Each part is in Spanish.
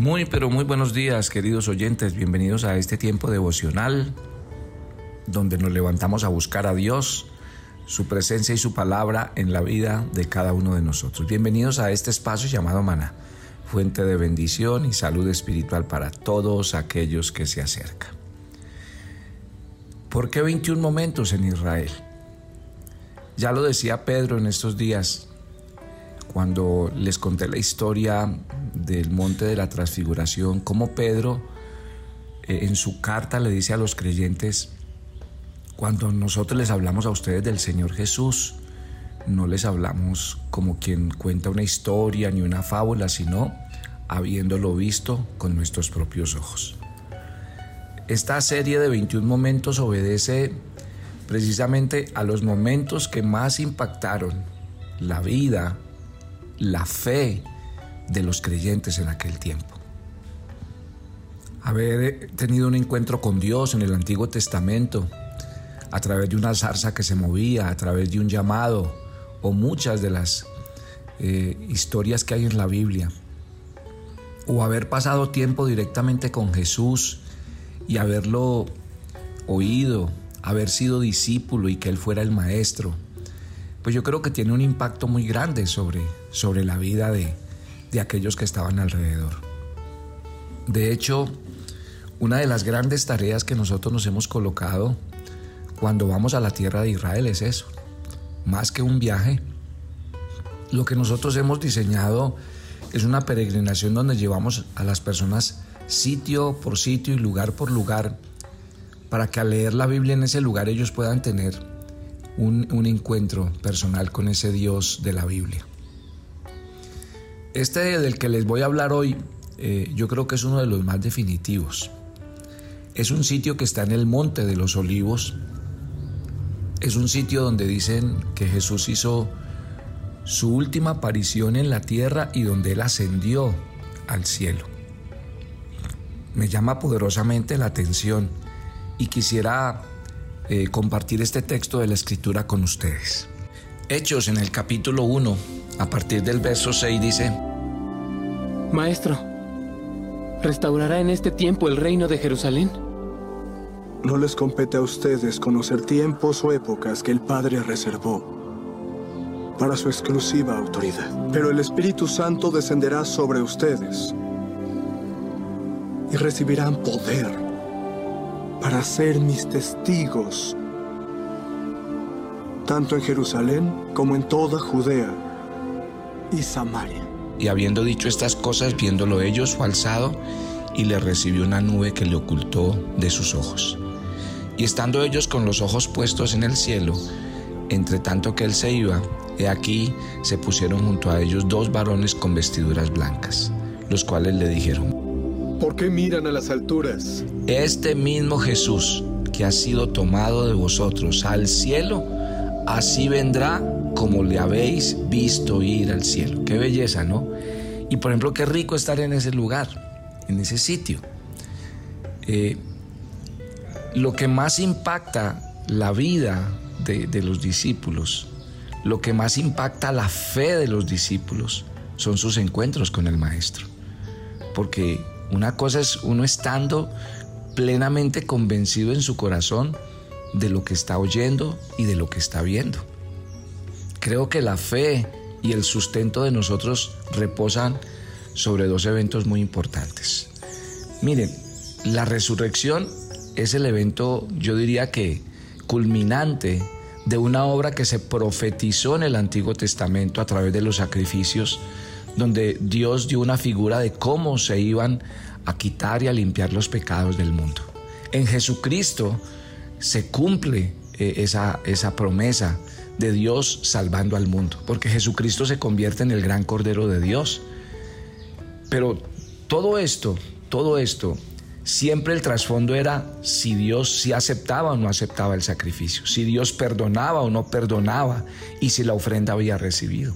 Muy, pero muy buenos días, queridos oyentes. Bienvenidos a este tiempo devocional donde nos levantamos a buscar a Dios, su presencia y su palabra en la vida de cada uno de nosotros. Bienvenidos a este espacio llamado Mana, fuente de bendición y salud espiritual para todos aquellos que se acercan. ¿Por qué 21 momentos en Israel? Ya lo decía Pedro en estos días, cuando les conté la historia del monte de la transfiguración, cómo Pedro eh, en su carta le dice a los creyentes, cuando nosotros les hablamos a ustedes del Señor Jesús, no les hablamos como quien cuenta una historia ni una fábula, sino habiéndolo visto con nuestros propios ojos. Esta serie de 21 momentos obedece precisamente a los momentos que más impactaron la vida, la fe de los creyentes en aquel tiempo. Haber tenido un encuentro con Dios en el Antiguo Testamento, a través de una zarza que se movía, a través de un llamado, o muchas de las eh, historias que hay en la Biblia, o haber pasado tiempo directamente con Jesús y haberlo oído, haber sido discípulo y que Él fuera el maestro, pues yo creo que tiene un impacto muy grande sobre, sobre la vida de, de aquellos que estaban alrededor. De hecho, una de las grandes tareas que nosotros nos hemos colocado cuando vamos a la tierra de Israel es eso, más que un viaje. Lo que nosotros hemos diseñado es una peregrinación donde llevamos a las personas sitio por sitio y lugar por lugar para que al leer la Biblia en ese lugar ellos puedan tener un, encuentro personal con ese Dios de la Biblia. Este del que les voy a hablar hoy eh, yo creo que es uno de los más definitivos. Es un sitio que está en el Monte de los Olivos. Es un sitio donde dicen que Jesús hizo su última aparición en la tierra y donde Él ascendió al cielo. Me llama poderosamente la atención y quisiera eh, compartir este texto de la Escritura con ustedes. Hechos en el capítulo 1, a partir del verso 6 dice, Maestro, ¿restaurará en este tiempo el reino de Jerusalén? No les compete a ustedes conocer tiempos o épocas que el Padre reservó para su exclusiva autoridad. Pero el Espíritu Santo descenderá sobre ustedes y recibirán poder para ser mis testigos, tanto en Jerusalén como en toda Judea y Samaria y habiendo dicho estas cosas, viéndolo ellos, fue alzado y le recibió una nube que le ocultó de sus ojos. Y estando ellos con los ojos puestos en el cielo, entre tanto que él se iba, he aquí se pusieron junto a ellos dos varones con vestiduras blancas, los cuales le dijeron, ¿por qué miran a las alturas? Este mismo Jesús que ha sido tomado de vosotros al cielo, así vendrá como le habéis visto ir al cielo. Qué belleza, ¿no? Y por ejemplo, qué rico estar en ese lugar, en ese sitio. Eh, lo que más impacta la vida de, de los discípulos, lo que más impacta la fe de los discípulos, son sus encuentros con el Maestro. Porque una cosa es uno estando plenamente convencido en su corazón de lo que está oyendo y de lo que está viendo. Creo que la fe y el sustento de nosotros reposan sobre dos eventos muy importantes. Miren, la resurrección es el evento, yo diría que culminante de una obra que se profetizó en el Antiguo Testamento a través de los sacrificios, donde Dios dio una figura de cómo se iban a quitar y a limpiar los pecados del mundo. En Jesucristo se cumple eh, esa, esa promesa de Dios salvando al mundo, porque Jesucristo se convierte en el gran Cordero de Dios. Pero todo esto, todo esto, siempre el trasfondo era si Dios si aceptaba o no aceptaba el sacrificio, si Dios perdonaba o no perdonaba y si la ofrenda había recibido.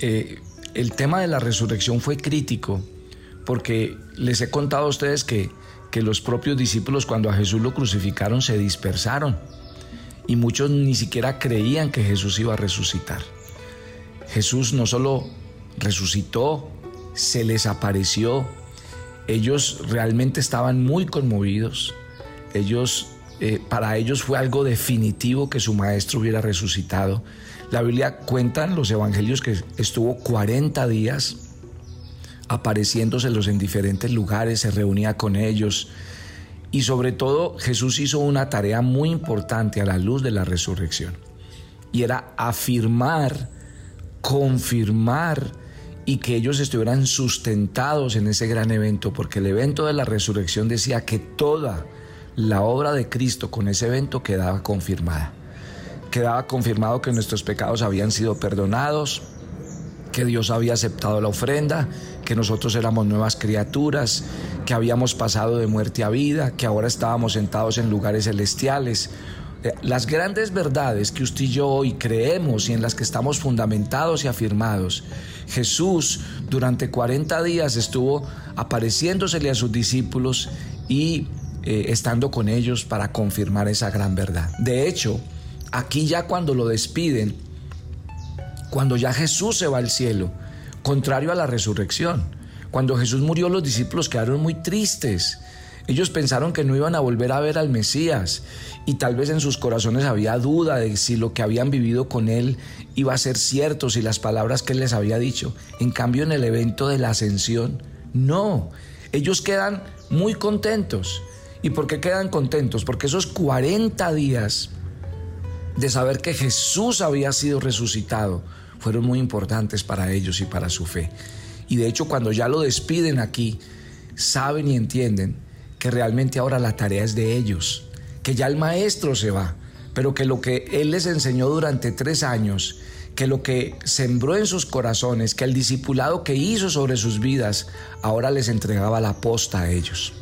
Eh, el tema de la resurrección fue crítico porque les he contado a ustedes que, que los propios discípulos cuando a Jesús lo crucificaron se dispersaron y muchos ni siquiera creían que Jesús iba a resucitar. Jesús no solo resucitó se les apareció. Ellos realmente estaban muy conmovidos. Ellos, eh, para ellos fue algo definitivo que su maestro hubiera resucitado. La Biblia cuenta en los evangelios que estuvo 40 días apareciéndoselos en diferentes lugares, se reunía con ellos. Y sobre todo Jesús hizo una tarea muy importante a la luz de la resurrección. Y era afirmar, confirmar y que ellos estuvieran sustentados en ese gran evento, porque el evento de la resurrección decía que toda la obra de Cristo con ese evento quedaba confirmada. Quedaba confirmado que nuestros pecados habían sido perdonados, que Dios había aceptado la ofrenda, que nosotros éramos nuevas criaturas, que habíamos pasado de muerte a vida, que ahora estábamos sentados en lugares celestiales. Eh, las grandes verdades que usted y yo hoy creemos y en las que estamos fundamentados y afirmados, Jesús durante 40 días estuvo apareciéndosele a sus discípulos y eh, estando con ellos para confirmar esa gran verdad. De hecho, aquí ya cuando lo despiden, cuando ya Jesús se va al cielo, contrario a la resurrección. Cuando Jesús murió los discípulos quedaron muy tristes. Ellos pensaron que no iban a volver a ver al Mesías y tal vez en sus corazones había duda de si lo que habían vivido con él iba a ser cierto, si las palabras que él les había dicho. En cambio, en el evento de la ascensión, no. Ellos quedan muy contentos. ¿Y por qué quedan contentos? Porque esos 40 días de saber que Jesús había sido resucitado, fueron muy importantes para ellos y para su fe. Y de hecho cuando ya lo despiden aquí, saben y entienden que realmente ahora la tarea es de ellos, que ya el maestro se va, pero que lo que él les enseñó durante tres años, que lo que sembró en sus corazones, que el discipulado que hizo sobre sus vidas, ahora les entregaba la posta a ellos.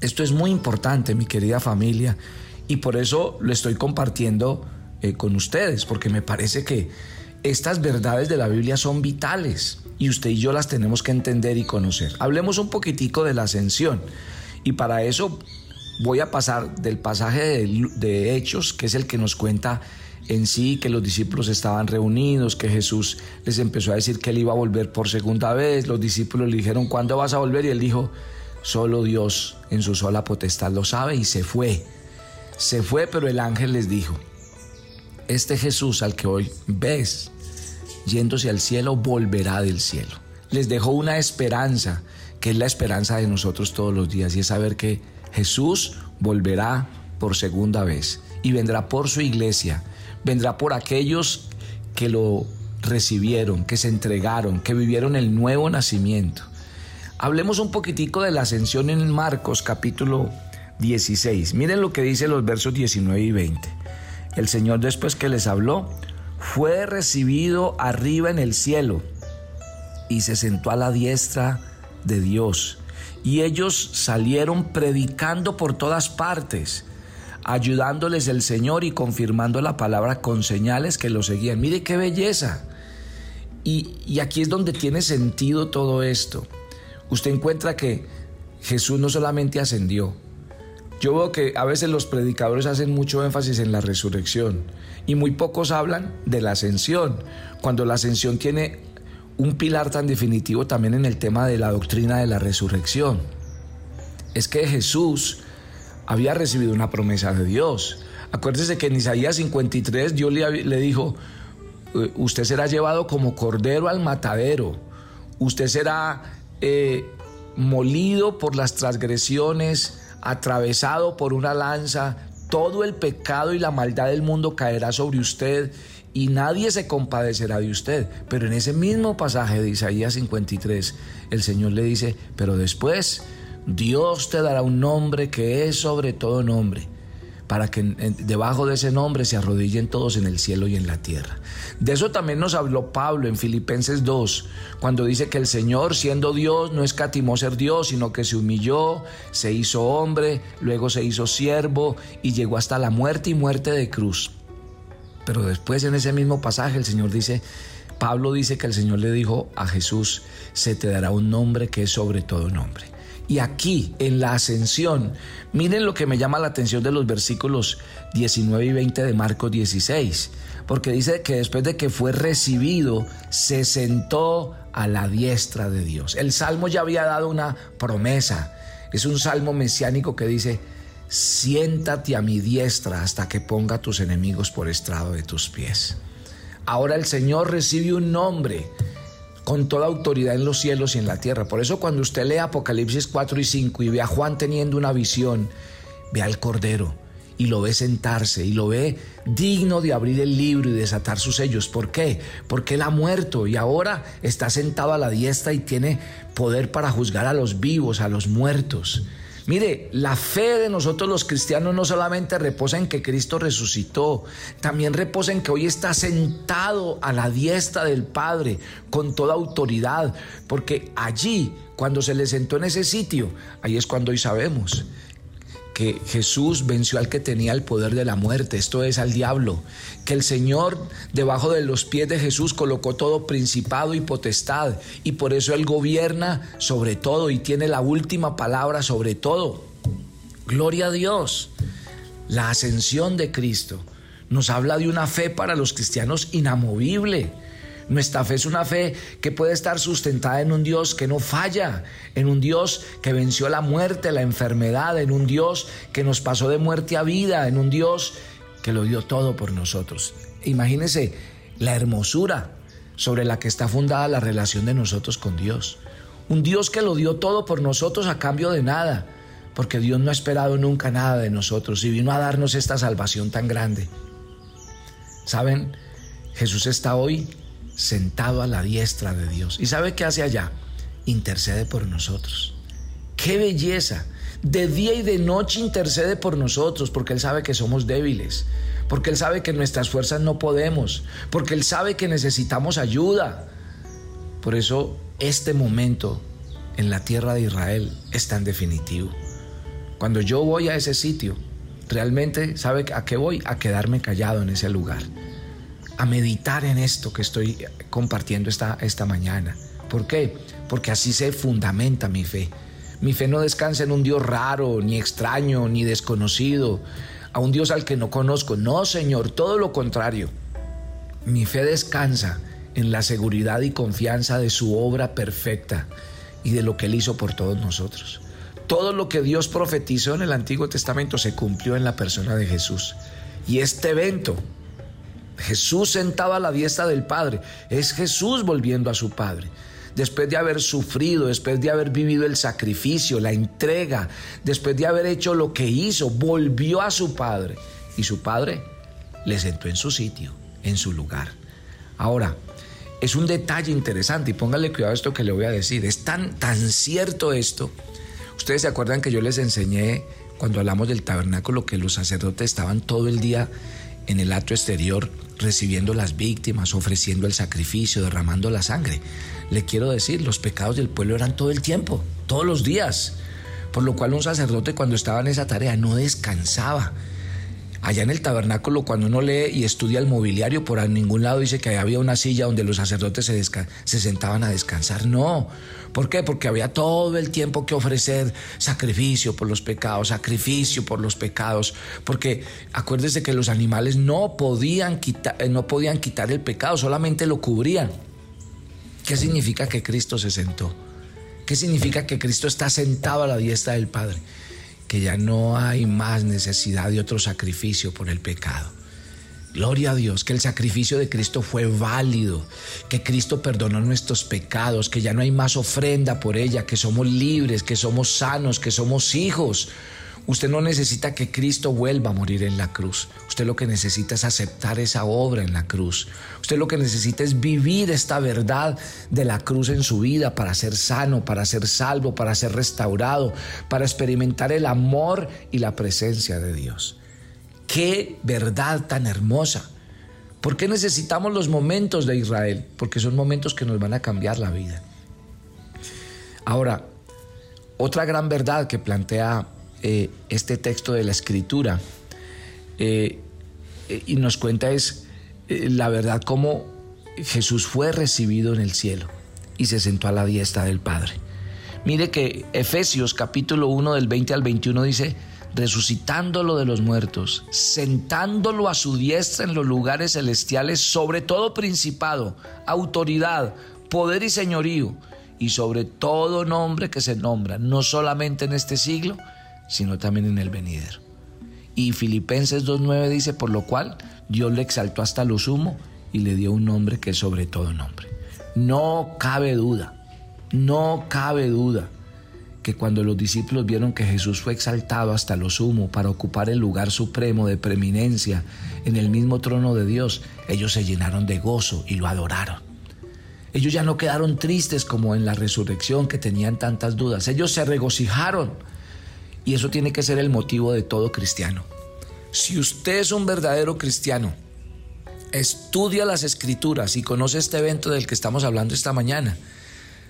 Esto es muy importante, mi querida familia, y por eso lo estoy compartiendo eh, con ustedes, porque me parece que estas verdades de la Biblia son vitales y usted y yo las tenemos que entender y conocer. Hablemos un poquitico de la ascensión y para eso voy a pasar del pasaje de, Hechos, que es el que nos cuenta en sí que los discípulos estaban reunidos, que Jesús les empezó a decir que él iba a volver por segunda vez, los discípulos le dijeron, ¿cuándo vas a volver? Y él dijo, solo Dios en su sola potestad lo sabe y se fue. Se fue, pero el ángel les dijo, este Jesús al que hoy ves yéndose al cielo, volverá del cielo. Les dejó una esperanza, que es la esperanza de nosotros todos los días, y es saber que Jesús volverá por segunda vez y vendrá por su iglesia, vendrá por aquellos que lo recibieron, que se entregaron, que vivieron el nuevo nacimiento. Hablemos un poquitico de la ascensión en Marcos capítulo 16. Miren lo que dice los versos 19 y 20. El Señor después que les habló, fue recibido arriba en el cielo y se sentó a la diestra de Dios. Y ellos salieron predicando por todas partes, ayudándoles el Señor y confirmando la palabra con señales que lo seguían. Mire qué belleza. Y, y aquí es donde tiene sentido todo esto. Usted encuentra que Jesús no solamente ascendió, yo veo que a veces los predicadores hacen mucho énfasis en la resurrección y muy pocos hablan de la ascensión, cuando la ascensión tiene un pilar tan definitivo también en el tema de la doctrina de la resurrección. Es que Jesús había recibido una promesa de Dios. Acuérdese que en Isaías 53 Dios le, dijo, eh, usted será llevado como cordero al matadero, usted será eh, molido por las transgresiones, atravesado por una lanza, todo el pecado y la maldad del mundo caerá sobre usted y nadie se compadecerá de usted. Pero en ese mismo pasaje de Isaías 53, el Señor le dice, pero después Dios te dará un nombre que es sobre todo nombre para que debajo de ese nombre se arrodillen todos en el cielo y en la tierra. De eso también nos habló Pablo en Filipenses 2, cuando dice que el Señor, siendo Dios, no escatimó ser Dios, sino que se humilló, se hizo hombre, luego se hizo siervo y llegó hasta la muerte y muerte de cruz. Pero después en ese mismo pasaje el Señor dice, Pablo dice que el Señor le dijo a Jesús, se te dará un nombre que es sobre todo nombre. Y aquí, en la ascensión, miren lo que me llama la atención de los versículos 19 y 20 de Marcos 16. porque dice que después de que fue recibido, se sentó a la diestra de Dios. El salmo ya había dado una promesa. Es un salmo mesiánico que dice, siéntate a mi diestra hasta que ponga tus enemigos por estrado de tus pies. Ahora el Señor recibe un nombre con toda autoridad en los cielos y en la tierra. Por eso cuando usted lee Apocalipsis 4 y 5 y ve a Juan teniendo una visión, ve al Cordero y lo ve sentarse y lo ve digno de abrir el libro y desatar sus sellos. ¿Por qué? Porque él ha muerto y ahora está sentado a la diestra y tiene poder para juzgar a los vivos, a los muertos. Mire, la fe de nosotros los cristianos no solamente reposa en que Cristo resucitó, también reposa en que hoy está sentado a la diestra del Padre con toda autoridad, porque allí, cuando se le sentó en ese sitio, ahí es cuando hoy sabemos que Jesús venció al que tenía el poder de la muerte, esto es al diablo, que el Señor debajo de los pies de Jesús colocó todo principado y potestad y por eso Él gobierna sobre todo y tiene la última palabra sobre todo. Gloria a Dios. La ascensión de Cristo nos habla de una fe para los cristianos inamovible nuestra fe es una fe que puede estar sustentada en un Dios que no falla, en un Dios que venció la muerte, la enfermedad, en un Dios que nos pasó de muerte a vida, en un Dios que lo dio todo por nosotros. Imagínense la hermosura sobre la que está fundada la relación de nosotros con Dios. Un Dios que lo dio todo por nosotros a cambio de nada, porque Dios no ha esperado nunca nada de nosotros y vino a darnos esta salvación tan grande. ¿Saben? Jesús está hoy sentado a la diestra de Dios. ¿Y sabe qué hace allá? Intercede por nosotros. ¡Qué belleza! De día y de noche intercede por nosotros porque Él sabe que somos débiles, porque Él sabe que nuestras fuerzas no podemos, porque Él sabe que necesitamos ayuda. Por eso este momento en la tierra de Israel es tan definitivo. Cuando yo voy a ese sitio, realmente, ¿sabe a qué voy? A quedarme callado en ese lugar a meditar en esto que estoy compartiendo esta, esta mañana. ¿Por qué? Porque así se fundamenta mi fe. Mi fe no descansa en un Dios raro, ni extraño, ni desconocido, a un Dios al que no conozco. No, Señor, todo lo contrario. Mi fe descansa en la seguridad y confianza de su obra perfecta y de lo que Él hizo por todos nosotros. Todo lo que Dios profetizó en el Antiguo Testamento se cumplió en la persona de Jesús. Y este evento Jesús sentado a la diestra del Padre. Es Jesús volviendo a su Padre. Después de haber sufrido, después de haber vivido el sacrificio, la entrega, después de haber hecho lo que hizo, volvió a su Padre. Y su Padre le sentó en su sitio, en su lugar. Ahora, es un detalle interesante y póngale cuidado a esto que le voy a decir. Es tan, tan cierto esto. Ustedes se acuerdan que yo les enseñé cuando hablamos del tabernáculo que los sacerdotes estaban todo el día en el acto exterior recibiendo las víctimas, ofreciendo el sacrificio, derramando la sangre. Le quiero decir, los pecados del pueblo eran todo el tiempo, todos los días. Por lo cual un sacerdote cuando estaba en esa tarea no descansaba. Allá en el tabernáculo, cuando uno lee y estudia el mobiliario, por ningún lado dice que había una silla donde los sacerdotes se, se sentaban a descansar. No. ¿Por qué? Porque había todo el tiempo que ofrecer sacrificio por los pecados, sacrificio por los pecados. Porque acuérdese que los animales no podían, quitar, eh, no podían quitar el pecado, solamente lo cubrían. ¿Qué significa que Cristo se sentó? ¿Qué significa que Cristo está sentado a la diestra del Padre? Que ya no hay más necesidad de otro sacrificio por el pecado. Gloria a Dios, que el sacrificio de Cristo fue válido, que Cristo perdonó nuestros pecados, que ya no hay más ofrenda por ella, que somos libres, que somos sanos, que somos hijos. Usted no necesita que Cristo vuelva a morir en la cruz. Usted lo que necesita es aceptar esa obra en la cruz. Usted lo que necesita es vivir esta verdad de la cruz en su vida para ser sano, para ser salvo, para ser restaurado, para experimentar el amor y la presencia de Dios. Qué verdad tan hermosa. ¿Por qué necesitamos los momentos de Israel? Porque son momentos que nos van a cambiar la vida. Ahora, otra gran verdad que plantea eh, este texto de la escritura eh, eh, y nos cuenta es la verdad cómo Jesús fue recibido en el cielo y se sentó a la diestra del Padre. Mire que Efesios capítulo 1 del 20 al 21 dice, resucitándolo de los muertos, sentándolo a su diestra en los lugares celestiales, sobre todo principado, autoridad, poder y señorío, y sobre todo nombre que se nombra, no solamente en este siglo, sino también en el venidero. Y Filipenses 2.9 dice, por lo cual Dios le exaltó hasta lo sumo y le dio un nombre que es sobre todo nombre. No cabe duda, no cabe duda que cuando los discípulos vieron que Jesús fue exaltado hasta lo sumo para ocupar el lugar supremo de preeminencia en el mismo trono de Dios, ellos se llenaron de gozo y lo adoraron. Ellos ya no quedaron tristes como en la resurrección que tenían tantas dudas, ellos se regocijaron. Y eso tiene que ser el motivo de todo cristiano. Si usted es un verdadero cristiano, estudia las escrituras y conoce este evento del que estamos hablando esta mañana,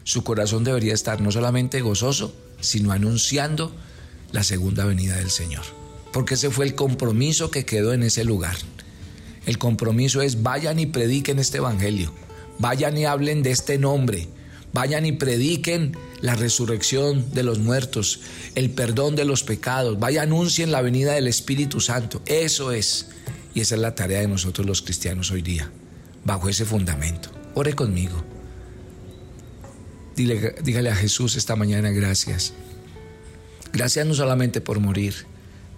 su corazón debería estar no solamente gozoso, sino anunciando la segunda venida del Señor. Porque ese fue el compromiso que quedó en ese lugar. El compromiso es vayan y prediquen este Evangelio, vayan y hablen de este nombre, vayan y prediquen la resurrección de los muertos, el perdón de los pecados, vayan anuncien la venida del Espíritu Santo. Eso es, y esa es la tarea de nosotros los cristianos hoy día, bajo ese fundamento. Ore conmigo dígale a Jesús esta mañana gracias. Gracias no solamente por morir,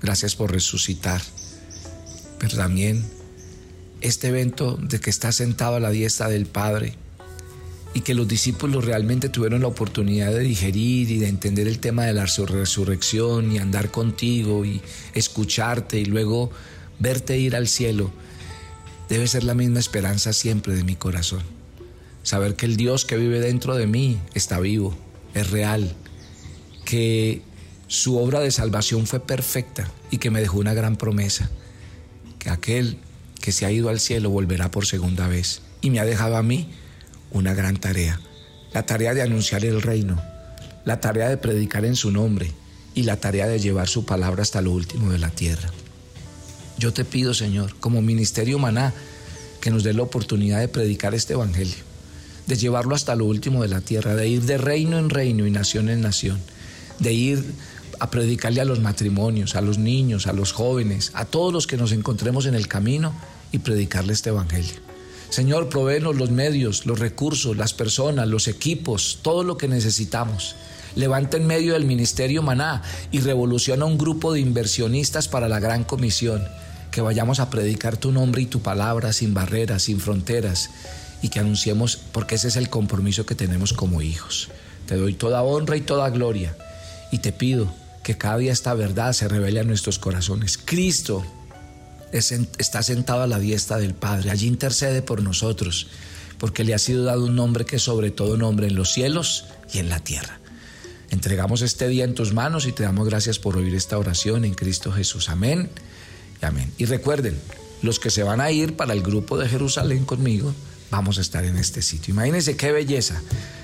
gracias por resucitar, pero también este evento de que está sentado a la diestra del Padre y que los discípulos realmente tuvieron la oportunidad de digerir y de entender el tema de la resurrección y andar contigo y escucharte y luego verte ir al cielo, debe ser la misma esperanza siempre de mi corazón. Saber que el Dios que vive dentro de mí está vivo, es real, que su obra de salvación fue perfecta y que me dejó una gran promesa, que aquel que se ha ido al cielo volverá por segunda vez y me ha dejado a mí una gran tarea, la tarea de anunciar el reino, la tarea de predicar en su nombre y la tarea de llevar su palabra hasta lo último de la tierra. Yo te pido, Señor, como ministerio maná, que nos dé la oportunidad de predicar este Evangelio de llevarlo hasta lo último de la tierra, de ir de reino en reino y nación en nación, de ir a predicarle a los matrimonios, a los niños, a los jóvenes, a todos los que nos encontremos en el camino y predicarle este Evangelio. Señor, proveenos los medios, los recursos, las personas, los equipos, todo lo que necesitamos. Levanta en medio del ministerio Maná y revoluciona un grupo de inversionistas para la gran comisión. Que vayamos a predicar tu nombre y tu palabra sin barreras, sin fronteras y que anunciemos, porque ese es el compromiso que tenemos como hijos. Te doy toda honra y toda gloria y te pido que cada día esta verdad se revele a nuestros corazones. Cristo está sentado a la diestra del Padre, allí intercede por nosotros, porque le ha sido dado un nombre que sobre todo nombre en los cielos y en la tierra. Entregamos este día en tus manos y te damos gracias por oír esta oración en Cristo Jesús. Amén y amén. Y recuerden, los que se van a ir para el grupo de Jerusalén conmigo, vamos a estar en este sitio. Imagínense qué belleza.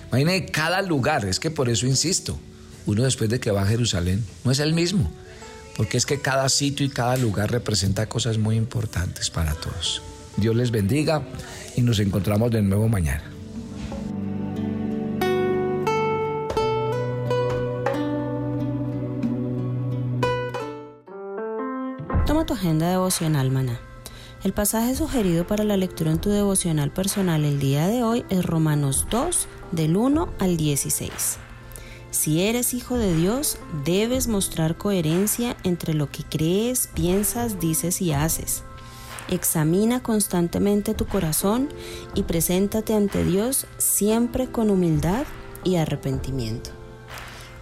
Imagínense cada lugar. Es que por eso insisto, uno después de que va a Jerusalén no es el mismo. Porque es que cada sitio y cada lugar representa cosas muy importantes para todos. Dios les bendiga y nos encontramos de nuevo mañana. Toma tu agenda devocional, maná el pasaje sugerido para la lectura en tu devocional personal el día de hoy es Romanos 2, del 1 al 16. Si eres hijo de Dios, debes mostrar coherencia entre lo que crees, piensas, dices y haces. Examina constantemente tu corazón y preséntate ante Dios siempre con humildad y arrepentimiento.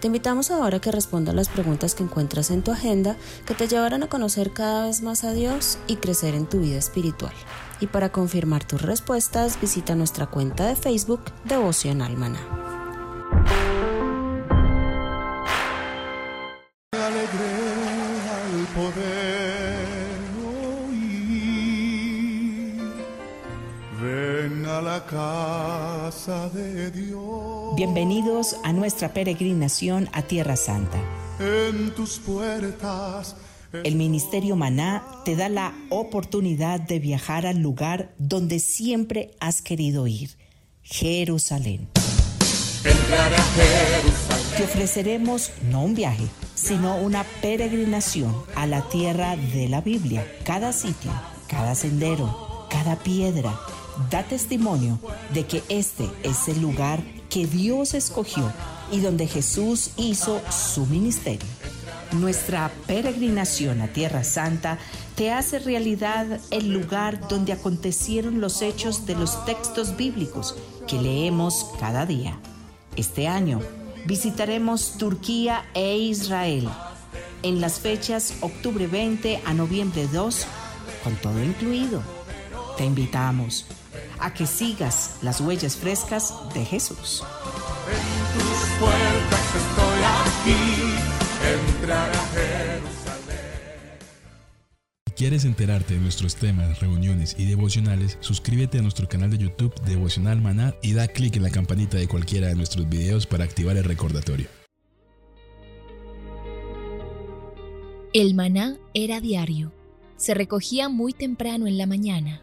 Te invitamos ahora a que respondas las preguntas que encuentras en tu agenda que te llevarán a conocer cada vez más a Dios y crecer en tu vida espiritual. Y para confirmar tus respuestas, visita nuestra cuenta de Facebook Devoción Almana. Bienvenidos a nuestra peregrinación a Tierra Santa. En tus puertas. El Ministerio Maná te da la oportunidad de viajar al lugar donde siempre has querido ir, Jerusalén. Te ofreceremos no un viaje, sino una peregrinación a la tierra de la Biblia. Cada sitio, cada sendero, cada piedra da testimonio de que este es el lugar que Dios escogió y donde Jesús hizo su ministerio. Nuestra peregrinación a Tierra Santa te hace realidad el lugar donde acontecieron los hechos de los textos bíblicos que leemos cada día. Este año visitaremos Turquía e Israel en las fechas octubre 20 a noviembre 2, con todo incluido. Te invitamos a que sigas las huellas frescas de Jesús. En tus puertas estoy aquí, entrar a Jerusalén. Si quieres enterarte de nuestros temas, reuniones y devocionales, suscríbete a nuestro canal de YouTube Devocional Maná y da clic en la campanita de cualquiera de nuestros videos para activar el recordatorio. El maná era diario. Se recogía muy temprano en la mañana.